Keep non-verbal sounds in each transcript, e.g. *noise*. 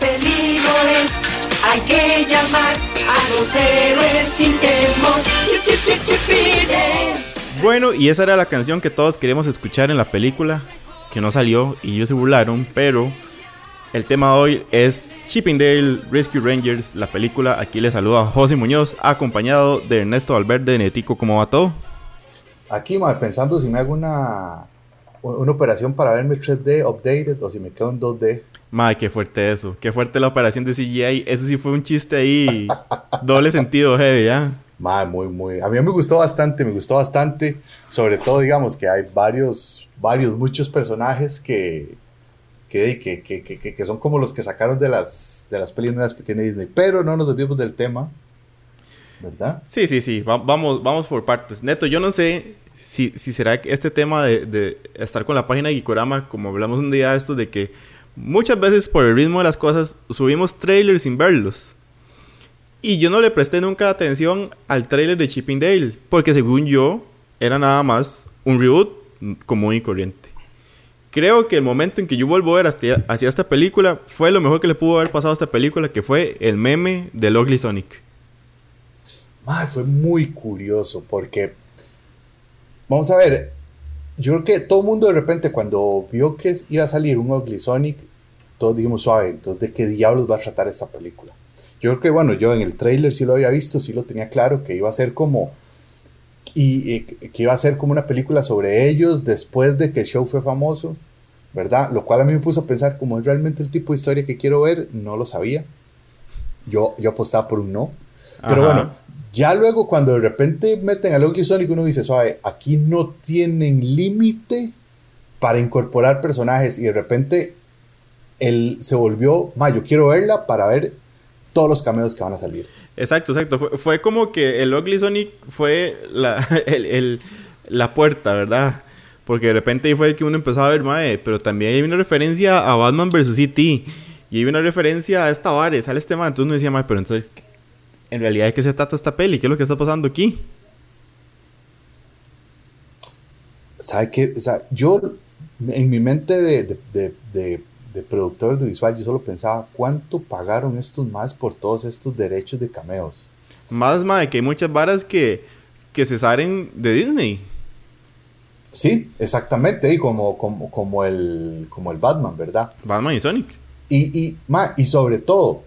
peligro es, hay que llamar a los héroes sin temor. Chip, chip, chip, chip, Bueno, y esa era la canción que todos queríamos escuchar en la película, que no salió y ellos se burlaron, pero el tema de hoy es Chippendale Rescue Rangers, la película. Aquí le saluda José Muñoz, acompañado de Ernesto Valverde, Netico, ¿cómo va todo? Aquí, madre, pensando si me hago una, una operación para verme 3D updated o si me quedo en 2D. Madre, qué fuerte eso. Qué fuerte la operación de CGI. Eso sí fue un chiste ahí. doble *laughs* sentido, heavy, ¿ya? Madre, muy, muy. A mí me gustó bastante, me gustó bastante. Sobre todo, digamos, que hay varios, varios, muchos personajes que, que, que, que, que son como los que sacaron de las, de las películas que tiene Disney. Pero no nos desviemos del tema. ¿Verdad? Sí, sí, sí. vamos, vamos por partes. Neto, yo no sé si, si será este tema de, de, estar con la página de Gikorama, como hablamos un día de esto, de que muchas veces por el ritmo de las cosas subimos trailers sin verlos. Y yo no le presté nunca atención al trailer de Chipping Dale, porque según yo era nada más un reboot común y corriente. Creo que el momento en que yo vuelvo a ver hacia, esta película fue lo mejor que le pudo haber pasado a esta película, que fue el meme de Ugly Sonic. fue muy curioso porque Vamos a ver, yo creo que todo el mundo de repente cuando vio que iba a salir un Ugly Sonic, todos dijimos suave, entonces de qué diablos va a tratar esta película. Yo creo que bueno, yo en el trailer sí lo había visto, sí lo tenía claro, que iba a ser como y, que iba a ser como una película sobre ellos después de que el show fue famoso, ¿verdad? Lo cual a mí me puso a pensar como es realmente el tipo de historia que quiero ver, no lo sabía. Yo, yo apostaba por un no. Pero bueno, ya luego cuando de repente meten a Ugly Sonic uno dice, suave, aquí no tienen límite para incorporar personajes y de repente él se volvió, ma, yo quiero verla para ver todos los cameos que van a salir. Exacto, exacto. Fue, como que el Ugly Sonic fue la, *laughs* la puerta, ¿verdad? Porque de repente ahí fue el que uno empezaba a ver, mae, pero también hay una referencia a Batman vs. E.T. Y hay una referencia a esta Vares, sale este man. Entonces uno decía, mae, pero entonces, en realidad de qué se trata esta peli, qué es lo que está pasando aquí. ¿Sabe qué? O sea, yo en mi mente de, de, de, de, productor audiovisual, yo solo pensaba, ¿cuánto pagaron estos más por todos estos derechos de cameos? Más, más, que hay muchas varas que, que se salen de Disney. Sí, exactamente, y como, como, como, el, como el Batman, ¿verdad? Batman y Sonic. Y, y, ma, y sobre todo,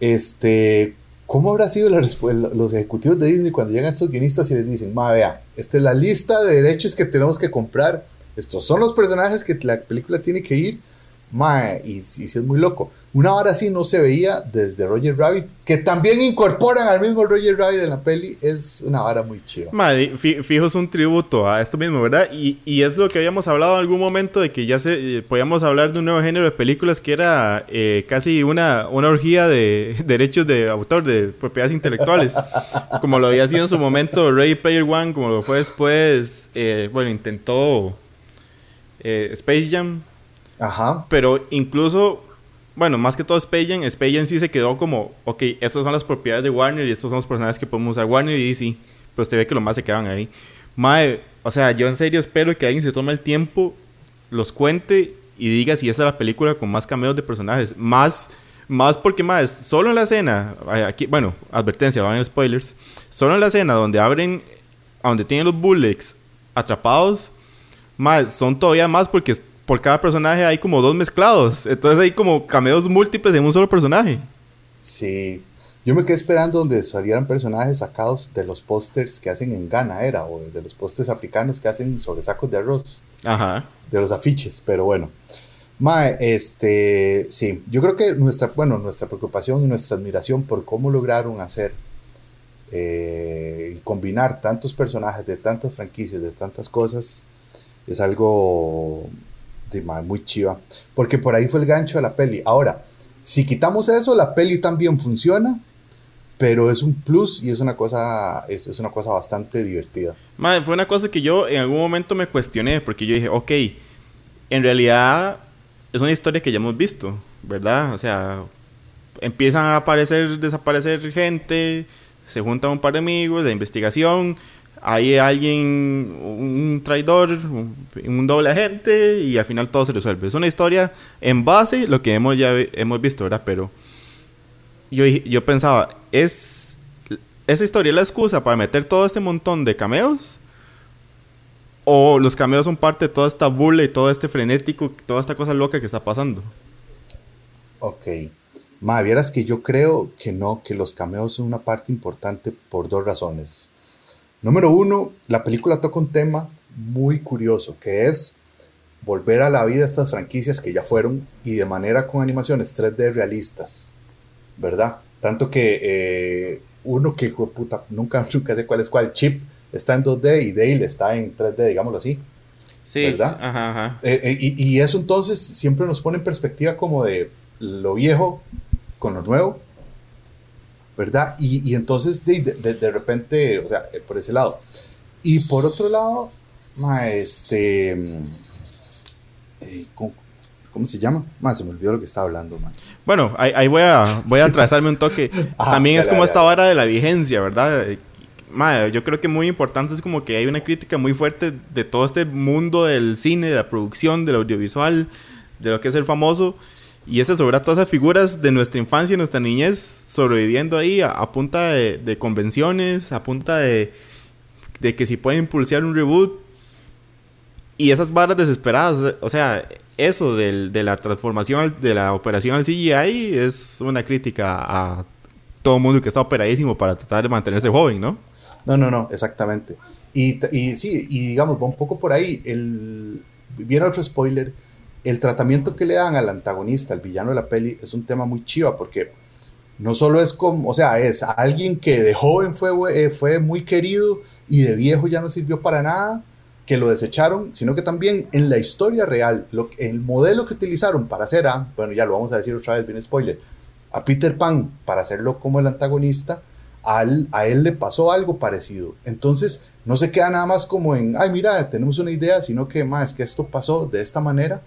este, ¿Cómo habrá sido los ejecutivos de Disney cuando llegan estos guionistas y les dicen, ma, vea, esta es la lista de derechos que tenemos que comprar, estos son los personajes que la película tiene que ir, ma, y, y si es muy loco. Una hora así no se veía desde Roger Rabbit, que también incorporan al mismo Roger Rabbit en la peli, es una vara muy chiva. Madre, fijo es un tributo a esto mismo, ¿verdad? Y, y, es lo que habíamos hablado en algún momento de que ya se, eh, podíamos hablar de un nuevo género de películas que era eh, casi una, una orgía de *laughs* derechos de autor, de propiedades intelectuales, *laughs* como lo había sido en su momento Ready Player One, como lo fue después, eh, bueno, intentó Space Jam. Ajá. Pero incluso bueno, más que todo Space Jam sí se quedó como, ok, estas son las propiedades de Warner y estos son los personajes que podemos usar Warner y DC, pero usted ve que lo más se quedan ahí. Mae, o sea, yo en serio espero que alguien se tome el tiempo, los cuente y diga si esa es la película con más cameos de personajes. Más, más porque más, solo en la escena, aquí, bueno, advertencia, van en spoilers, solo en la escena donde abren, donde tienen los bullets atrapados, más, son todavía más porque por cada personaje hay como dos mezclados. Entonces hay como cameos múltiples en un solo personaje. Sí. Yo me quedé esperando donde salieran personajes sacados de los pósters que hacen en Ghana, era, o de los pósters africanos que hacen sobre sacos de arroz. Ajá. De los afiches, pero bueno. Mae, este, sí, yo creo que nuestra, bueno, nuestra preocupación y nuestra admiración por cómo lograron hacer eh, y combinar tantos personajes de tantas franquicias, de tantas cosas, es algo muy chiva. Porque por ahí fue el gancho de la peli. Ahora, si quitamos eso, la peli también funciona, pero es un plus y es una cosa, es, es una cosa bastante divertida. Madre, fue una cosa que yo en algún momento me cuestioné, porque yo dije, ok, en realidad es una historia que ya hemos visto, ¿verdad? O sea, empiezan a aparecer, desaparecer gente, se juntan un par de amigos, la investigación, hay alguien, un traidor, un, doble agente y al final todo se resuelve. Es una historia en base lo que hemos ya hemos visto, ¿verdad? Pero yo, yo pensaba, ¿es esa historia la excusa para meter todo este montón de cameos? ¿O los cameos son parte de toda esta burla y todo este frenético, toda esta cosa loca que está pasando? Ok. Ma, vieras que yo creo que no, que los cameos son una parte importante por dos razones. Número uno, la película toca un tema muy curioso, que es volver a la vida estas franquicias que ya fueron y de manera con animaciones 3D realistas, ¿verdad? Tanto que eh, uno que, puta, nunca, *laughs* nunca sé cuál es cuál, Chip está en 2D y Dale está en 3D, digámoslo así. Sí, ¿Verdad? Ajá, ajá. Eh, eh, y, y eso entonces siempre nos pone en perspectiva como de lo viejo con lo nuevo, ¿verdad? Y, y entonces de, de- de repente, o sea, eh, por ese lado. Y por otro lado, ma, este... eh, ¿cómo, cómo se llama? Ma, se me olvidó lo que estaba hablando, ma. Bueno, ahí, ahí voy a voy a trazarme un toque. Ajá, *laughs* También es como dale, esta dale. vara de la vigencia, ¿verdad? Eh, mae, yo creo que muy importante es como que hay una crítica muy fuerte de todo este mundo del cine, de la producción, del audiovisual, de lo que es el famoso. Y ese sobre todas esas figuras de nuestra infancia y nuestra niñez sobreviviendo ahí a, punta de, convenciones, a punta de, de que si pueden impulsar un reboot. Y esas varas desesperadas, o sea, eso del- de la transformación, de la operación al CGI es una crítica a todo mundo que está operadísimo para tratar de mantenerse joven, ¿no? No, no, no, exactamente. Y, y sí, y digamos, va un poco por ahí. El, viene otro spoiler. El tratamiento que le dan al antagonista, al villano de la peli, es un tema muy chiva porque no solo es como, o sea, es alguien que de joven fue, eh, fue muy querido y de viejo ya no sirvió para nada, que lo desecharon, sino que también en la historia real, el modelo que utilizaron para hacer a, bueno, ya lo vamos a decir otra vez, viene spoiler, a Peter Pan para hacerlo como el antagonista, a él, a él le pasó algo parecido. Entonces, no se queda nada más como en, ay, mira, tenemos una idea, sino que más es que esto pasó de esta manera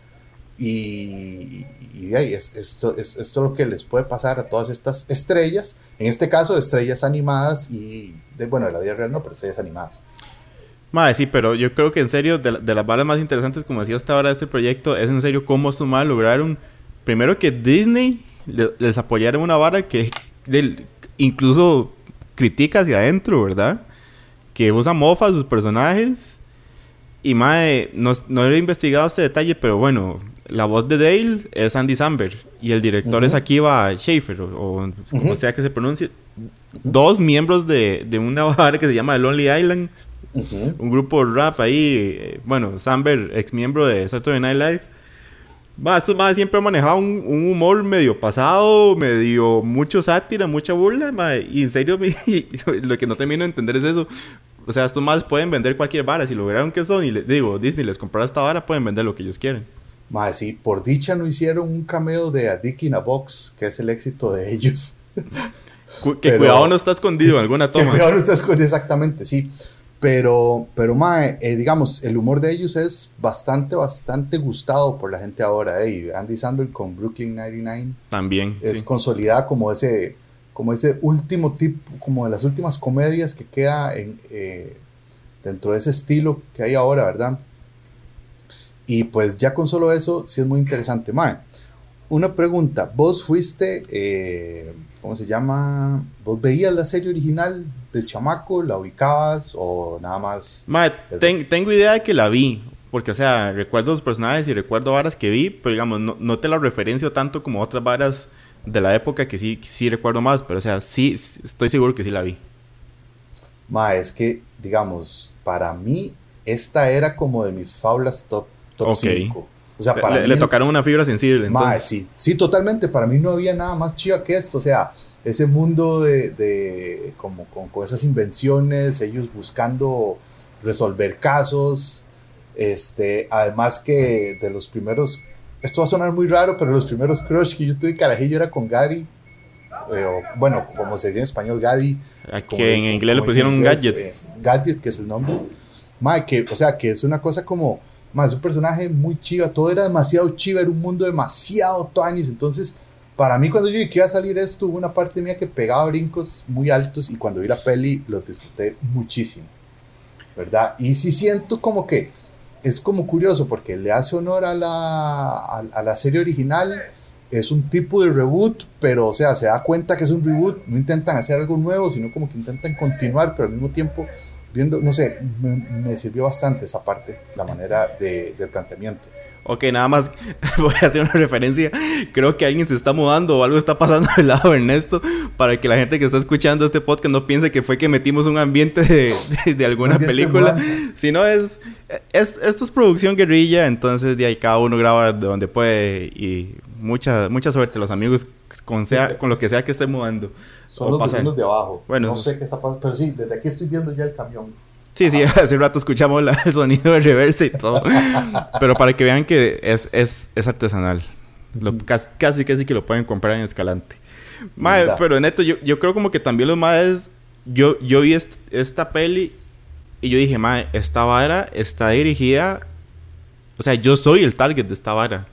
y, y de ahí es, esto, es, es lo que les puede pasar a todas estas estrellas, en este caso estrellas animadas y, de, bueno, de la vida real no, pero estrellas animadas. Madre, sí, pero yo creo que en serio, de, de las balas más interesantes, como decía hasta ahora de este proyecto, es en serio cómo estos madres lograron, primero que Disney le- les apoyara una vara que del- incluso critica hacia adentro, ¿verdad? Que usa mofa a sus personajes. Y madre, no, no he investigado este detalle, pero bueno, la voz de Dale es Andy Samberg y el director es Akiva Schaefer, o, o como sea que se pronuncie. Dos miembros de, de una *laughs* vara que se llama The Lonely Island un grupo de rap ahí. eh, bueno, Samber, ex miembro de Saturday Night Live. Va, estos más siempre han manejado un, un humor medio pasado, medio mucho sátira, mucha burla. ma, y en serio, *laughs* lo que no termino de entender es eso. O sea, estos más pueden vender cualquier vara. Si lograron que son, y les digo, Disney les comprara esta vara, pueden vender lo que ellos quieren. Mae, sí, por dicha no hicieron un cameo de A Dick in a Box, que es el éxito de ellos. Cu- que Pero- cuidado no está escondido en alguna Que toma. cuidado no estás con- exactamente, sí. Pero, pero mae, eh, digamos, el humor de ellos es bastante, bastante gustado por la gente ahora. eh, y Andy Samberg con Brooklyn 99 También. es sí. consolidada como ese, como ese último tipo, como de las últimas comedias que queda en, eh, dentro de ese estilo que hay ahora, ¿verdad? Y pues ya con solo eso, sí es muy interesante. Mae, una pregunta, ¿vos fuiste, eh, ¿cómo se llama? ¿Vos veías la serie original de Chamaco? ¿La ubicabas o nada más? Ma, ten- tengo idea de que la vi. Porque, o sea, recuerdo los personajes y recuerdo varas que vi, pero digamos, no, no te la referencio tanto como otras varas de la época que sí, sí recuerdo más. Pero, o sea, sí, estoy seguro que sí la vi. Ma, es que, digamos, para mí, esta era como de mis faulas top, top Ok. 5. O sea, para le, mí, le tocaron una fibra sensible. Sí, sí, totalmente. Para mí no había nada más chiva que esto. O sea, ese mundo de, de como con, con esas invenciones, ellos buscando resolver casos. Este, además que de los primeros, esto va a sonar muy raro, pero los primeros crush que yo tuve carajillo era con Gaddy. eh, o, bueno, como se dice en español, Gaddy. a como- que en inglés le pusieron un gadget. eh, gadget, que es el nombre. Que, o sea, que es una cosa como, más un personaje muy chiva, todo era demasiado chiva, era un mundo demasiado tuanis, entonces, para mí cuando yo vi que iba a salir esto, hubo una parte mía que pegaba brincos muy altos y cuando vi la peli los disfruté muchísimo. ¿verdad? Y sí siento como que es como curioso porque le hace honor a la, a, a la serie original, es un tipo de reboot, pero o sea, se da cuenta que es un reboot, no intentan hacer algo nuevo, sino como que intentan continuar, pero al mismo tiempo viendo, no sé, me, me sirvió bastante esa parte, la manera de, del planteamiento. Ok, nada más *laughs* voy a hacer una referencia. Creo que alguien se está mudando o algo está pasando *laughs* del lado de Ernesto para que la gente que está escuchando este podcast no piense que fue que metimos un ambiente de, de, de alguna ambiente película. de Si no es, es... Esto es producción guerrilla, entonces de ahí cada uno graba de donde puede y mucha, mucha suerte los amigos con, sea, con lo que sea que esté mudando. Son O los pasa- vecinos de abajo. Bueno, no sé qué está pasando, pero sí, desde aquí estoy viendo ya el camión. Sí, sí, hace rato escuchamos la- *laughs* el sonido de reversa y todo. Pero para que vean que es, es, es artesanal. Lo- casi, casi, casi que lo pueden comprar en Escalante. ¿Verdad? pero neto, yo, yo creo como que también los maes... Yo, yo vi est- esta peli y yo dije, mae, esta vara está dirigida... O sea, yo soy el target de esta vara.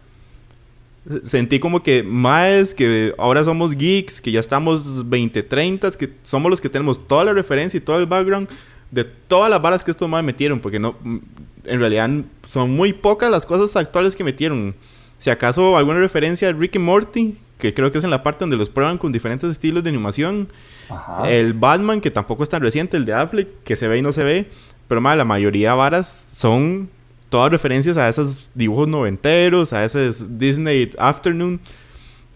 Sentí como que maes, que ahora somos geeks, que ya estamos 20, 30, que somos los que tenemos toda la referencia y todo el background de todas las varas que estos maes metieron, porque no, mm, en realidad son muy pocas las cosas actuales que metieron. Si acaso alguna referencia a Rick y Morty, que creo que es en la parte donde los prueban con diferentes estilos de animación. Ajá. El Batman, que tampoco es tan reciente, el de Affleck, que se ve y no se ve. Pero más, la mayoría de varas son todas referencias a esos dibujos noventeros, a esos Disney Afternoon.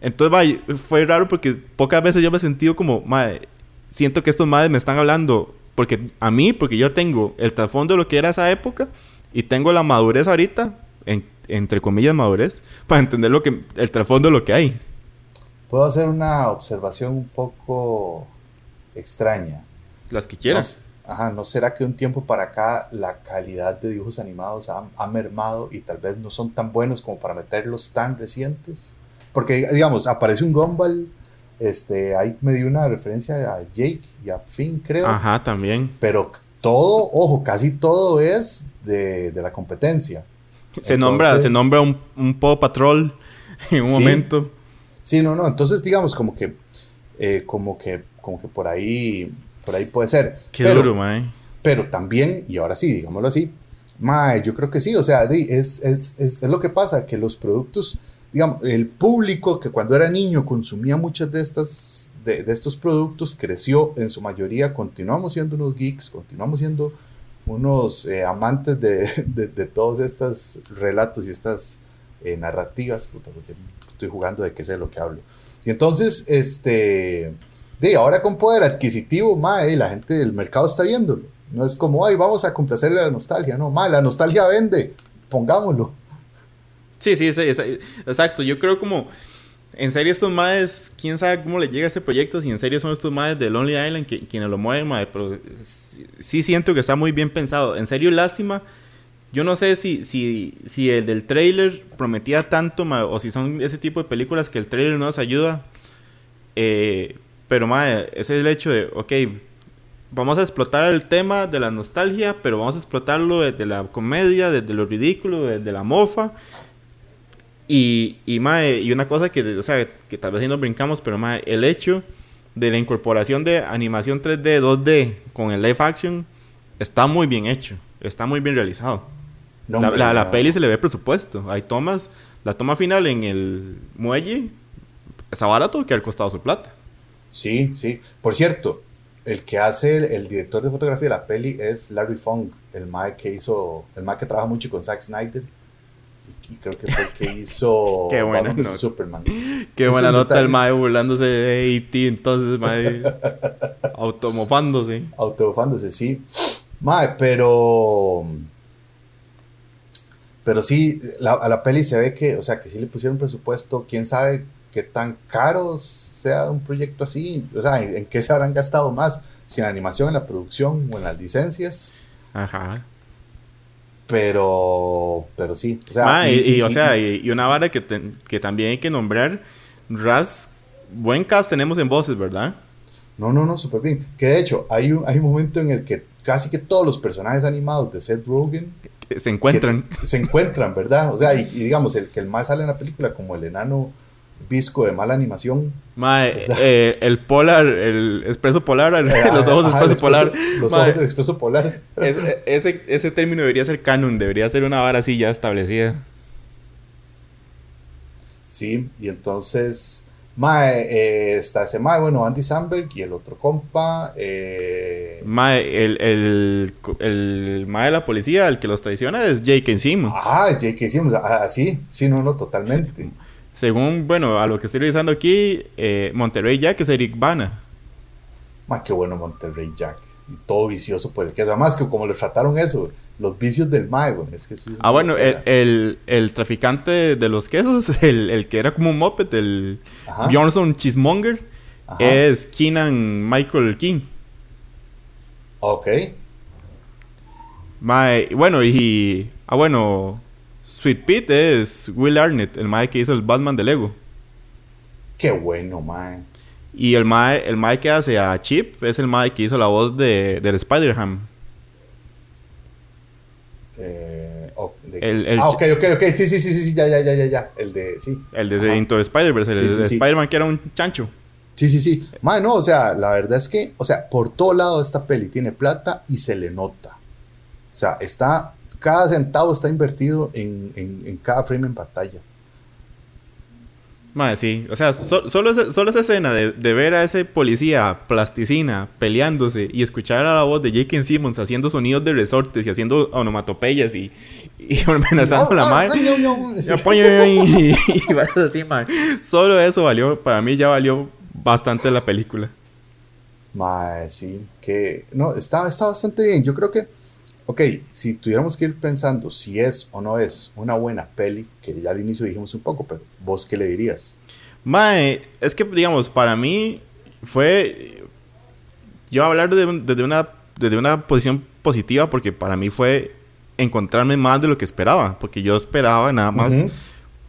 Entonces, vaya, fue raro porque pocas veces yo me he sentido como, madre, siento que estos madres me están hablando, porque a mí, porque yo tengo el trasfondo de lo que era esa época y tengo la madurez ahorita, en- entre comillas madurez, para entender lo que el trasfondo de lo que hay. Puedo hacer una observación un poco extraña. Las que No, quieras. Ajá, ¿no será que de un tiempo para acá la calidad de dibujos animados ha, ha mermado y tal vez no son tan buenos como para meterlos tan recientes? Porque, digamos, aparece un Gumball, este, ahí me dio una referencia a Jake y a Finn, creo, Ajá, también. pero todo, ojo, casi todo es de, de la competencia. Se nombra, se Entonces- nombra un, un Paw Patrol *laughs* en un Sí. momento. Sí, no, no, entonces digamos como que, eh, como que, como que por ahí, por ahí puede ser. Qué pero, duro, mae. pero también, y ahora sí, digámoslo así, mae, yo creo que sí, o sea, es, es, es, es lo que pasa, que los productos, digamos, el público que cuando era niño consumía muchas de estas, de, de estos productos, creció en su mayoría, continuamos siendo unos geeks, continuamos siendo unos eh, amantes de, *laughs* de, de todos estos relatos y estas eh, narrativas, puta, porque estoy jugando de qué sé lo que hablo. Y entonces, este, de ahora con poder adquisitivo, mae, la gente del mercado está viéndolo. No es como, ay, vamos a complacerle la nostalgia. No, mae, la nostalgia vende. Pongámoslo. Sí, sí, sí, exacto. Yo creo como... En serio estos maes, quién sabe cómo le llega a este proyecto, si en serio son estos maes de Lonely Island que, quienes lo mueven, mae, pero sí, siento que está muy bien pensado. En serio, lástima. Yo no sé si, si, si el del trailer prometía tanto, o si son ese tipo de películas que el trailer no nos ayuda. Eh, pero, mae, ese es el hecho de, ok, vamos a explotar el tema de la nostalgia, pero vamos a explotarlo desde la comedia, desde lo ridículo, desde la mofa. Y, y, mae, y una cosa que, o sea, que tal vez sí nos brincamos, pero mae, el hecho de la incorporación de animación 3D, 2D con el live action está muy bien hecho, está muy bien realizado. No, la, la- la peli se le ve presupuesto. Hay tomas, la toma final en el muelle, está barato que al costado su plata. Sí, sí. Por cierto, el que hace el, el director de fotografía de la peli es Larry Fong, el mae que hizo, el mae que trabaja mucho con Zack Snyder. Y creo que fue el que *laughs* hizo Qué buena Batman vs nota. Superman. *laughs* Qué buena nota el mae burlándose de A.T. entonces mae *laughs* automofándose. Autobufándose, sí. Mae, pero. Pero sí, la- a la peli se ve que, o sea, que sí le pusieron presupuesto. Quién sabe qué tan caro sea un proyecto así. O sea, en, qué se habrán gastado más. Si en la animación, en la producción o en las licencias. Ajá. Pero. Pero sí. O sea, Ma, y, y, o sea, y, una vara que, que también hay que nombrar. Raz, buen cast tenemos en voces, ¿verdad? No, no, no, súper bien. Que de hecho, hay un, hay un momento en el que casi que todos los personajes animados de Seth Rogen Que se encuentran. que se encuentran, ¿verdad? O sea, y, y digamos, el que el más sale en la película como el enano visco de mala animación. Mae, eh, el polar, el expreso polar, *laughs* *laughs* los ojos Ajá, expreso polar. expreso- Los Mae, ojos del expreso polar. es- *laughs* ese, ese término debería ser canon, debería ser una vara así ya establecida. Sí, y entonces, mae, eh, está ese mae, bueno, Andy Samberg y el otro compa. Eh, Mae, el, el, el mae de la policía, el que los traiciona es Jake Simmons. ah, J.K. Simmons, ah, sí, sí, no, no, totalmente. Según, bueno, a lo que estoy revisando aquí, eh, Monterrey Jack es Eric Bana. Mae, qué bueno Monterrey Jack. Y todo vicioso por el que Además, que como le trataron eso, los vicios del mae, güey, es que eso es Ah, bueno, el, el, el traficante de los quesos, *laughs* el, el que era como un moped, el Ajá. Bjornsson Chismonger, Ajá. es Keenan Michael King. Ok. Mae, bueno, y. Ah, bueno. Sweet Pete es Will Arnett, el mae que hizo el Batman de Lego. Qué bueno, mae. Y el mae, el mae que hace a Chip es el mae que hizo la voz de, del Spider-Ham. Eh, oh, de- El- el- ah, ok, ok, ok. Sí, sí, sí, sí, ya, ya, ya, ya, ya. El de, sí. El de Ajá. Into Spider-Verse, el Sí, sí. Spider-Man que era un chancho. Sí, sí, sí. Mae, no, o sea, la verdad es que, o sea, por todo lado esta peli tiene plata y se le nota. O sea, está, cada centavo está invertido en, en, en cada frame en pantalla. Mae, sí. O sea, so- solo, ese- solo esa escena de, de ver a ese policía plasticina peleándose y escuchar a la voz de Jake Simmons haciendo sonidos de resortes y haciendo onomatopeyas y, y *laughs* amenazando a la ño. Y apoyo *laughs* y, y varas así, mae. Solo eso valió, para mí ya valió bastante la película. Mae, sí, que, no, está, está bastante bien. Yo creo que, ok, si tuviéramos que ir pensando si es o no es una buena peli, que ya al inicio dijimos un poco, pero vos qué le dirías? Mae, es que, digamos, para mí fue. Yo hablar de un- desde, una, desde una posición positiva porque para mí fue encontrarme más de lo que esperaba. Porque yo esperaba nada más Ujú.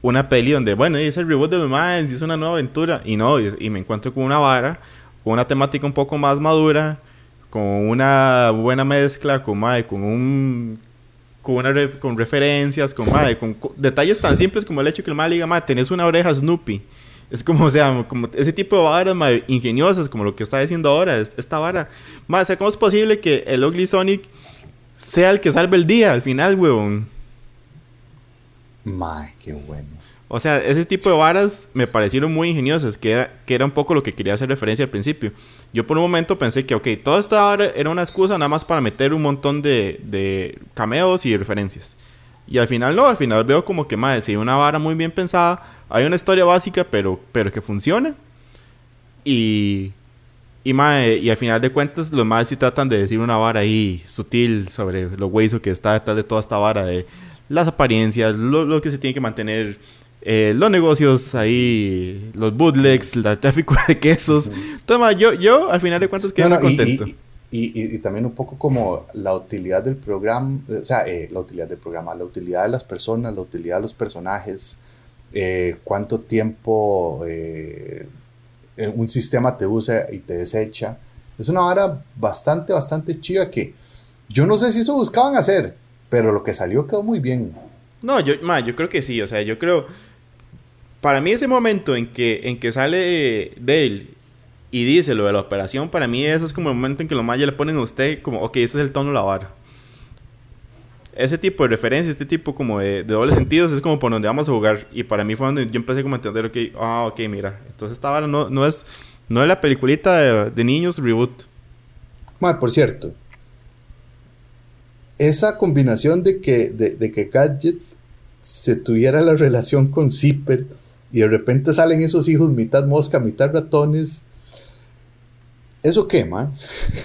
una peli donde, bueno, es el reboot de los Maens, es una nueva aventura. Y no, y, y me encuentro con una vara, con una temática un poco más madura, con una buena mezcla, con, mae, con un con, una con referencias, con, mae, con co- detalles tan simples como el hecho que el mae diga, mae, tenés una oreja Snoopy. Es como, sea, como ese tipo de varas ingeniosas, como lo que está diciendo ahora, es- esta vara. Mae, ¿cómo es posible que el Ugly Sonic sea el que salve el día al final, weón? Mae, qué bueno. O sea, ese tipo de varas me parecieron muy ingeniosas, que era, que era un poco lo que quería hacer referencia al principio. Yo por un momento pensé que, ok, toda esta vara era una excusa nada más para meter un montón de, de cameos y referencias. Y al final no, al final veo como que, madre, si una vara muy bien pensada, hay una historia básica, pero, pero que funciona. Y, y, mae, y al final de cuentas, los más sí tratan de decir una vara ahí sutil sobre lo hueso que está detrás de toda esta vara de las apariencias, lo, lo que se tiene que mantener, eh, los negocios ahí, los bootlegs, el tráfico de quesos. Mae, yo, yo al final de cuentas quedé No, no, contento. Y, y- y- y también un poco como la utilidad del programa, eh, o sea, eh, la utilidad del programa, la utilidad de las personas, la utilidad de los personajes, eh, cuánto tiempo eh, un sistema te usa y te desecha. Es una vara bastante, bastante chiva que yo no sé si eso buscaban hacer, pero lo que salió quedó muy bien. No, yo, ma, yo creo que sí, o sea, yo creo... Para mí ese momento en que, en que sale Dale y dice lo de la operación, para mí eso es como el momento en que los mayas le ponen a usted como, ok, ese es el tono de la vara. Ese tipo de referencia, este tipo como de, de dobles sentidos es como por donde vamos a jugar. Y para mí fue donde yo empecé como a entender, ok, ah, ok, mira. Entonces esta vara no, no, es, no es la peliculita de, niños reboot. Mae, por cierto, esa combinación de que, de, de que Gadget se tuviera la relación con Zipper y de repente salen esos hijos mitad mosca, mitad ratones. ¿Eso qué, mae?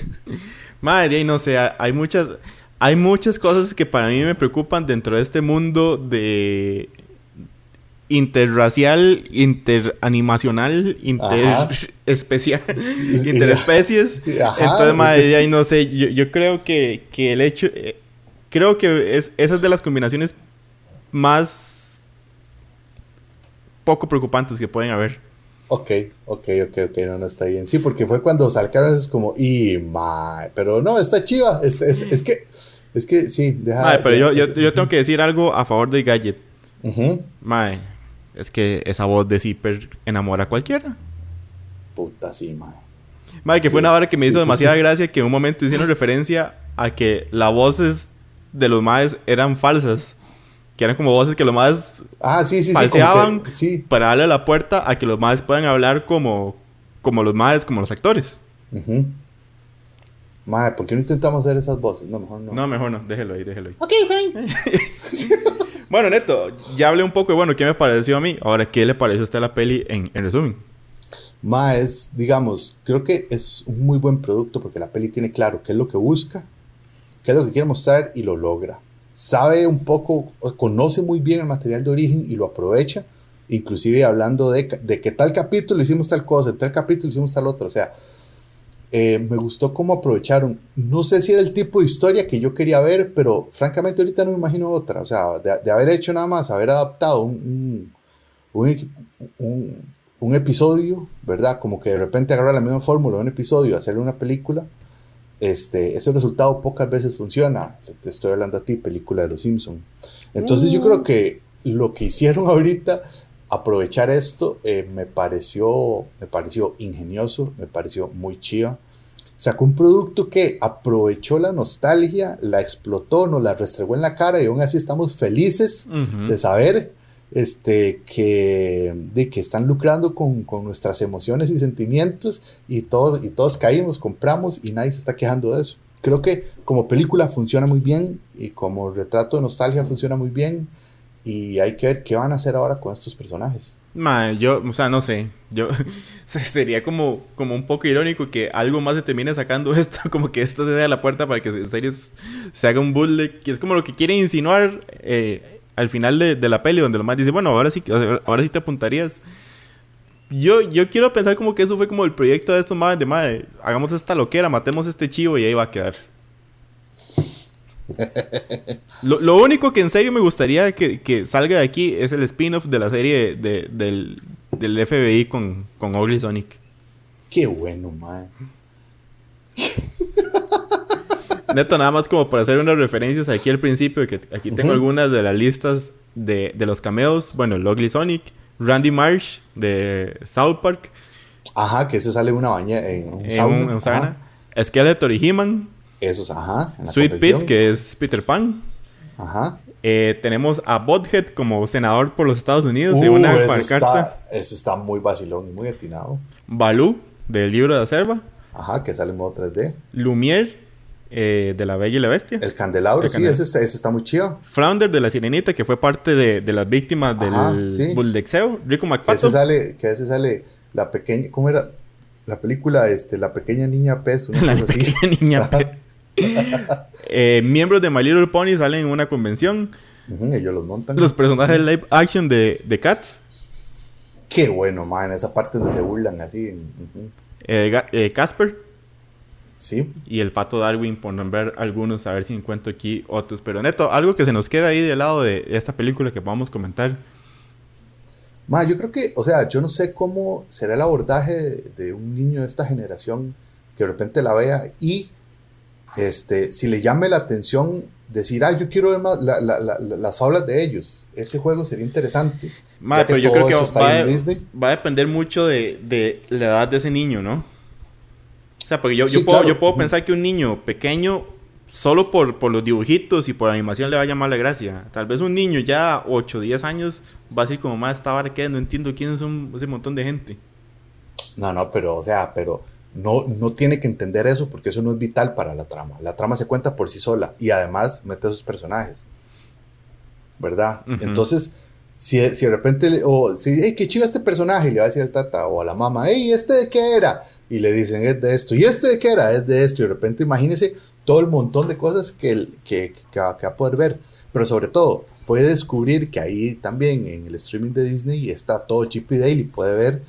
*laughs* Madre, y no sé, hay muchas, hay muchas cosas que para mí me preocupan dentro de este mundo de interracial, interanimacional, interespecial, *laughs* interespecies. Ajá. Entonces, madre, ahí no sé, yo, yo creo que, que el hecho, eh, creo que es, esa es de las combinaciones más poco preocupantes que pueden haber. Ok, ok, ok, ok, no, no está bien. Sí, porque fue cuando sacaron esos como, y mae, pero no, está chiva. Es, es, es que, es que sí, deja. Madre, pero yo, yo, deja- yo tengo que decir algo a favor de Gadget. Ujú. Mae, es que esa voz de Zipper enamora a cualquiera. Puta, sí, mae. Madre, que fue una hora que me sí, hizo sí, demasiada gracia que en un momento hicieron referencia a que las voces de los maes eran falsas. Que eran como voces que los maes Ah, sí, sí, sí. falseaban que- sí. para darle la puerta a que los maes puedan hablar como, como los maes, como los actores. Ujú. Mae, ¿por qué no intentamos hacer esas voces? No, mejor no. No, mejor no, déjelo ahí, déjelo ahí. Ok, está bien. *laughs* Bueno, Neto, ya hablé un poco de, bueno, qué me pareció a mí. Ahora, ¿qué le pareció a usted la peli en, en resumen? Mae, es, digamos, creo que es un muy buen producto porque la peli tiene claro qué es lo que busca, qué es lo que quiere mostrar y lo logra. Sabe un poco, conoce muy bien el material de origen y lo aprovecha, inclusive hablando de, de que tal capítulo hicimos tal cosa, en tal capítulo hicimos tal otro. O sea, eh, me gustó cómo aprovecharon. No sé si era el tipo de historia que yo quería ver, pero francamente ahorita no me imagino otra. O sea, de, de haber hecho nada más, haber adaptado un, un, un- un- episodio, ¿verdad? Como que de repente agarrar la misma fórmula un episodio hacerle una película. Este, ese resultado pocas veces funciona. Te estoy hablando a ti, película de los Simpsons. Entonces yo creo que lo que hicieron *laughs* ahorita, aprovechar esto, eh, me, pareció, me pareció ingenioso, me pareció muy chido. Sacó un producto que aprovechó la nostalgia, la explotó, nos la restregó en la cara y aún así estamos felices de saber este, que, de que están lucrando con, con nuestras emociones y sentimientos y, todos y todos caímos, compramos y nadie se está quejando de eso. Creo que como película funciona muy bien y como retrato de nostalgia funciona muy bien y hay que ver qué van a hacer ahora con estos personajes. Mae, yo, o sea, no sé. Yo *laughs* se- sería como, como un poco irónico que algo más se termine sacando *laughs* esto, como que esto se dé a la puerta para que en serio se haga un bootleg, que es como lo que quiere insinuar eh, al final de, de la peli, donde lo más dice, bueno, ahora sí, ahora sí te apuntarías. Yo, yo quiero pensar como que eso fue como el proyecto de estos madres de madre, hagamos esta loquera, matemos este chivo y ahí va a quedar. Lo, lo único que en serio me gustaría que, que salga de aquí es el spin-off de la serie de- del, del FBI con, con Sonic. Qué bueno, man. Neto, nada más como para hacer unas referencias aquí al principio, que aquí tengo algunas de las listas de, de los cameos. Bueno, el Ugly Sonic, Randy Marsh de South Park, Ajá, que ese sale en una baña, en un en sauna. un- sauna. Skeletor y He-Man, Esos, ajá. en la Sweet. Pete, que es Peter Pan. Ajá. Eh, tenemos a Butthead como senador por los Estados Unidos Uh, una eso, está, eso está muy vacilón y muy atinado. Baloo, del libro de la selva. Ajá, que sale en modo 3D. Lumière, eh, de La Bella y la Bestia. El candelabro, El sí, candelabro. ese, está- ese está muy chido. Flounder de La Sirenita, que fue parte de, de las víctimas Ajá, del sí. buldexeo. Rico McPato. ese sale, que a ese sale la pequeña, ¿cómo era? La película, este, la pequeña niña pez, una *laughs* La cosa así. pequeña niña. pe- *laughs* Eh, miembros de My Little Pony salen en una convención. Ellos los montan. Los personajes live action de, de Cats. Qué bueno, man, esa parte donde se burlan así. eh, eh, Casper Sí, y el pato Darwin, por nombrar algunos, a ver si encuentro aquí otros. Pero neto, algo que se nos queda ahí del lado de esta película que podamos comentar. Ma, yo creo que, o sea, yo no sé cómo será el abordaje de, de un niño de esta generación que de repente la vea y este, si le llame la atención decir, ah, yo quiero ver más la- la- la- la- las fábulas de ellos. Ese juego sería interesante. Que pero yo creo que va, va a depender mucho de, de la edad de ese niño, ¿no? O sea, porque yo, Sí, yo puedo, claro. yo puedo pensar que un niño pequeño, solo por, por los dibujitos y por la animación, le va a llamar la gracia. Tal vez un niño ya 8 o 10 años va a decir como, más esta vara que no entiendo quiénes son ese montón de gente. No, no, pero, o sea, pero no, no tiene que entender eso porque eso no es vital para la trama. La trama se cuenta por sí sola y además mete a sus personajes. ¿Verdad? Entonces, si, si de repente, o si, hey, qué chido este personaje, y le va a decir al tata o a la mamá, hey, ¿este de qué era? Y le dicen, es de esto. ¿Y este de qué era? Es de esto. Y de repente, imagínese todo el montón de cosas que, que, que va, que va a poder ver. Pero sobre todo, puede descubrir que ahí también en el streaming de Disney está todo Chip y Dale y puede ver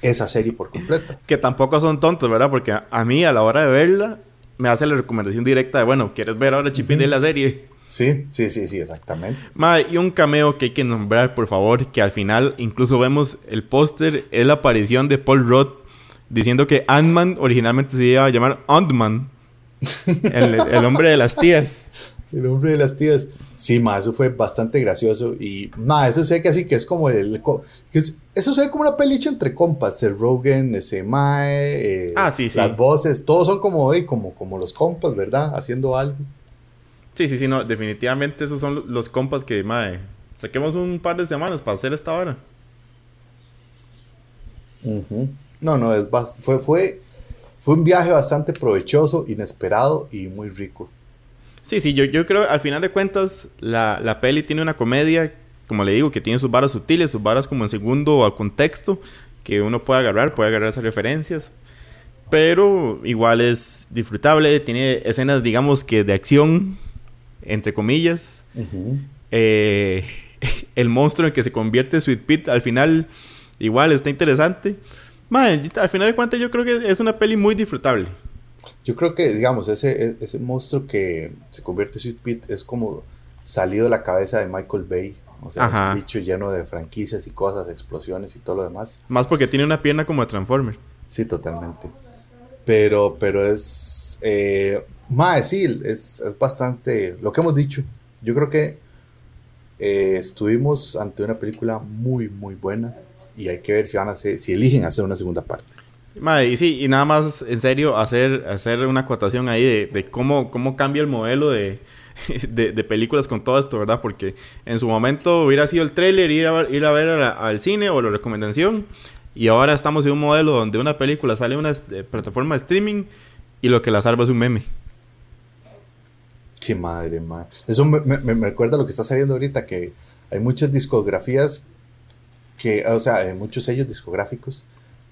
esa serie por completa. Que tampoco son tontos, ¿verdad? Porque a, mí, a la hora de verla, me hace la recomendación directa de, bueno, ¿quieres ver ahora Chip y Ujú. Dale la serie? Sí, sí, sí, sí, exactamente. Mae, y un cameo que hay que nombrar, por favor, que al final incluso vemos el póster, es la aparición de Paul Rudd diciendo que Ant-Man originalmente se iba a llamar Ant-Man, el, el hombre de las tías. *laughs* El hombre de las tías. Sí, ma, eso fue bastante gracioso. Y, ma, eso sé que así que es como el. Que es, eso se ve como una pelicha entre compas. El Rogan, ese Mae. Eh, ah, sí, sí. Las voces, todos son como, eh, como, como los compas, ¿verdad? Haciendo algo. Sí, sí, sí, no. Definitivamente esos son los compas que, Mae. Saquemos un par de semanas para hacer esta hora. No, no, es fue, fue, fue un viaje bastante provechoso, inesperado y muy rico. Sí, sí, yo, yo creo, al final de cuentas, la, la peli tiene una comedia, como le digo, que tiene sus varas sutiles, sus varas como en segundo al contexto, que uno puede agarrar, puede agarrar esas referencias. Pero igual es disfrutable, tiene escenas, digamos que de acción, entre comillas. eh, *laughs* el monstruo en que se convierte Sweet Pete al final igual está interesante. al final de cuentas yo creo que es una peli muy disfrutable. Yo creo que, digamos, ese, ese monstruo que se convierte en Sweet Pete es como salido de la cabeza de Michael Bay. O sea, un bicho lleno de franquicias y cosas, explosiones y todo lo demás. Más porque tiene una pierna como de Transformer. Sí, totalmente. Pero, pero es... Eh, más, sí, es, es bastante... Lo que hemos dicho. Yo creo que eh, estuvimos ante una película muy, muy buena y hay que ver si van a hacer, si eligen hacer una segunda parte. y sí, y nada más en serio hacer, hacer una acotación ahí de, cómo, cómo cambia el modelo *laughs* de, de, películas con todo esto, ¿verdad? Porque en su momento hubiera sido el trailer, ir a, ir a ver al cine o la recomendación, y ahora estamos en un modelo donde una película sale en una eh, plataforma de streaming y lo que la salva es un meme. Qué madre, madre. Eso me, me, recuerda lo que está saliendo ahorita, que hay muchas discografías que, o sea, hay muchos sellos discográficos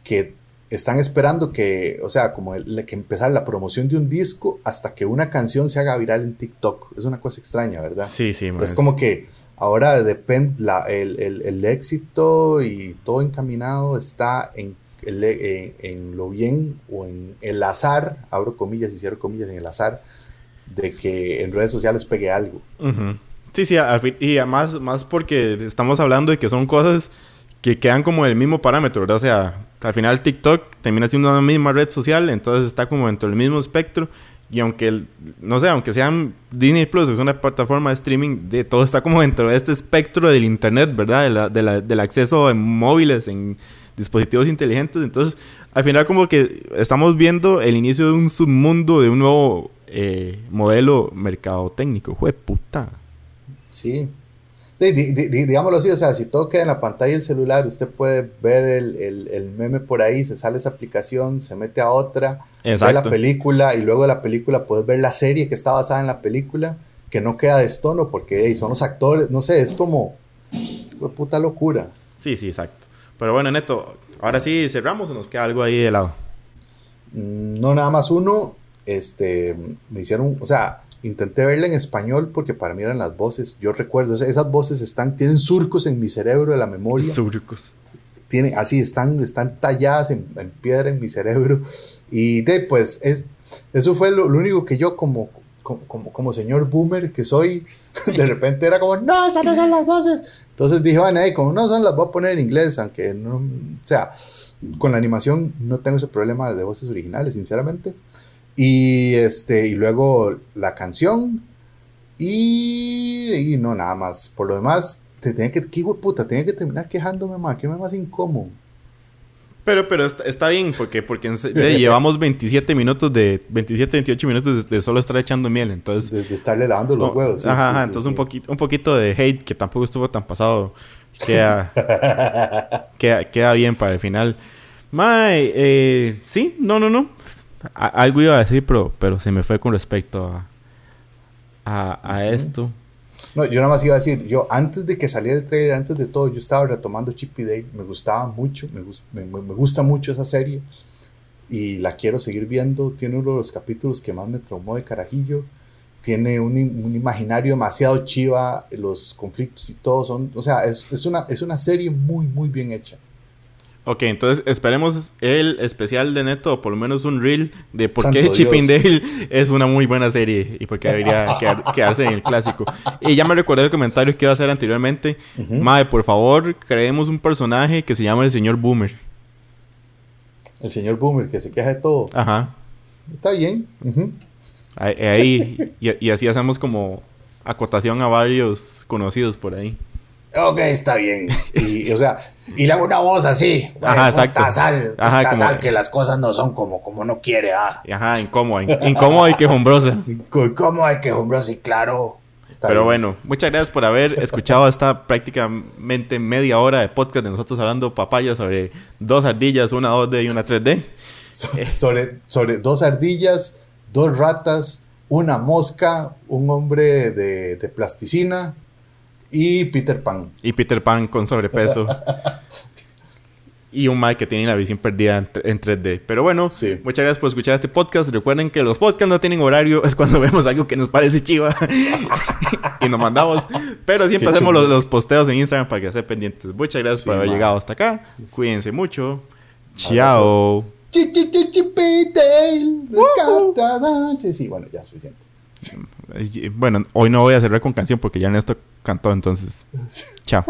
que están esperando que, o sea, como el, que empezar la promoción de un disco hasta que una canción se haga viral en TikTok. Es una cosa extraña, ¿verdad? Sí, sí. Es como que ahora depende, el, el, el, éxito y todo encaminado está en, en, en, lo bien o en el azar, abro comillas y cierro comillas en el azar, de que en redes sociales pegue algo. Sí, sí, y además más porque estamos hablando de que son cosas que quedan como el mismo parámetro, ¿verdad? O sea, al final TikTok termina siendo una misma red social, entonces está como dentro del mismo espectro. Y aunque, no sé, aunque sean Disney Plus, es una plataforma de streaming, de todo está como dentro de este espectro del Internet, ¿verdad? De la, del acceso en móviles, en dispositivos inteligentes. Entonces, al final como que estamos viendo el inicio de un submundo, de un nuevo eh, modelo mercado técnico. Jue puta. Sí. digámoslo así, o sea, si todo queda en la pantalla del celular, usted puede ver el, meme por ahí, se sale esa aplicación, se mete a otra, ve la película y luego de la película puedes ver la serie que está basada en la película, que no queda de estono porque son los actores, no sé, es como puta locura. Sí, sí, exacto. Pero bueno, Neto, ahora sí cerramos o nos queda algo ahí de lado. Mm, no, nada más uno este, me hicieron, o sea, intenté verla en español porque para mí eran las voces. Yo recuerdo, esas voces están, tienen surcos en mi cerebro de la memoria. Surcos. Tienen, así están, están talladas en, piedra en mi cerebro. Y de, pues, es, eso fue lo, único que yo como, como, como, señor boomer que soy, *laughs* de repente era como, no, esas no son las voces. Entonces dije, bueno, como no son, las voy a poner en inglés, aunque no, o sea, con la animación no tengo ese problema de voces originales, sinceramente. Y, este, y luego la canción. Y, y no, nada más. Por lo demás, te tenía que, qué puta, tenía que terminar quejándome más, que me más incómodo. Pero, pero está, bien, porque, porque llevamos *laughs* 27 minutos de, 27, 28 minutos de, solo estar echando miel, entonces... De, estarle lavando los huevos. ajá, entonces Un, poquito, un poquito de hate, que tampoco estuvo tan pasado, *laughs* queda, queda, bien para el final. Mae, eh, sí, no, no, no algo iba a decir, pero, pero se me fue con respecto a, a, esto. No, yo nada más iba a decir, yo antes de que saliera el trailer, antes de todo, yo estaba retomando Chip y Dale, me gustaba mucho, me, me, me, gusta mucho esa serie y la quiero seguir viendo, tiene uno de los capítulos que más me traumó de carajillo, tiene un, un imaginario demasiado chiva, los conflictos y todo son, o sea, es, es, una, es una serie muy, muy bien hecha. Ok, entonces esperemos el especial de Neto, o por lo menos un reel de por qué Chipping Dale es una muy buena serie y por qué debería *laughs* quedarse en el clásico. Y ya me recordé el comentario que iba a hacer anteriormente. Mae, por favor, creemos un personaje que se llama el señor Boomer. El señor Boomer, que se queja de todo. Ajá. Está bien. Ahí, ahí- y, y así hacemos como acotación a varios conocidos por ahí. Ok, está bien. *laughs* Y, o sea, y le hago una voz así. Ajá, exacto. Tasal, Ajá, como- que las cosas no son como, como uno quiere, ah. Y Ajá, incómoda, in- incómoda y quejumbrosa. ¿Cómo hay que, hombre, sí, claro. Pero bien. bueno, muchas gracias por haber escuchado esta prácticamente media hora de podcast de nosotros hablando papaya sobre dos ardillas, una 2D y una 3D. So- sobre, sobre dos ardillas, dos ratas, una mosca, un hombre de, de plasticina y Peter Pan. Y Peter Pan con sobrepeso. *laughs* y un Mike que tiene la visión perdida en, tr- en 3D. Pero bueno, Sí. muchas gracias por escuchar este podcast. Recuerden que los podcasts no tienen horario, es cuando *laughs* vemos algo que nos parece chiva *laughs* y nos mandamos. Pero siempre Qué hacemos los, los posteos en Instagram para que estén pendientes. Muchas gracias Sí, por haber man. llegado hasta acá. Cuídense mucho. Chao. Sí, sí, bueno, ya suficiente. Bueno, hoy no voy a cerrar con canción porque ya Ernesto cantó, entonces. *laughs* Chao.